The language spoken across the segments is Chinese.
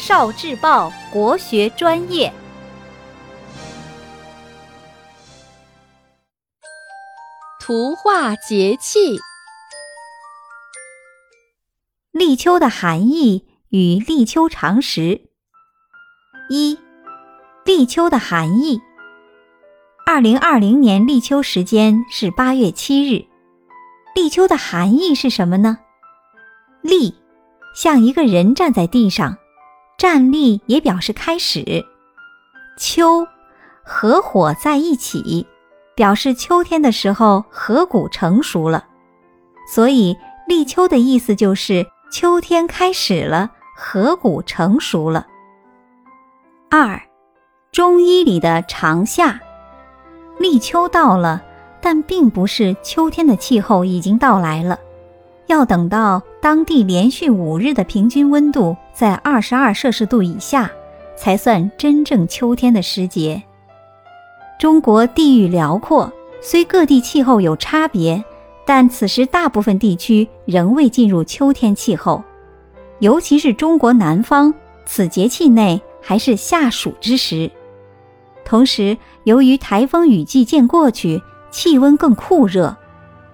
少智报国学专业。图画节气，立秋的含义与立秋常识。一、立秋的含义。二零二零年立秋时间是八月七日。立秋的含义是什么呢？立，像一个人站在地上，站立也表示开始。秋，合伙在一起，表示秋天的时候禾谷成熟了。所以立秋的意思就是秋天开始了，禾谷成熟了。二，中医里的长夏。立秋到了，但并不是秋天的气候已经到来了，要等到当地连续五日的平均温度在二十二摄氏度以下，才算真正秋天的时节。中国地域辽阔，虽各地气候有差别，但此时大部分地区仍未进入秋天气候，尤其是中国南方，此节气内还是夏暑之时。同时，由于台风雨季渐过去，气温更酷热，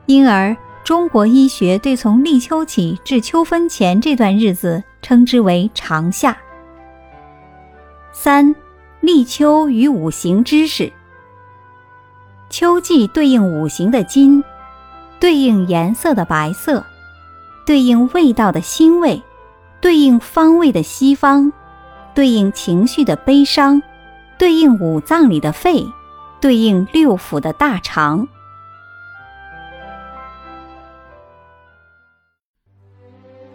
因而中国医学对从立秋起至秋分前这段日子称之为长夏。三、立秋与五行知识。秋季对应五行的金，对应颜色的白色，对应味道的腥味，对应方位的西方，对应情绪的悲伤。对应五脏里的肺，对应六腑的大肠。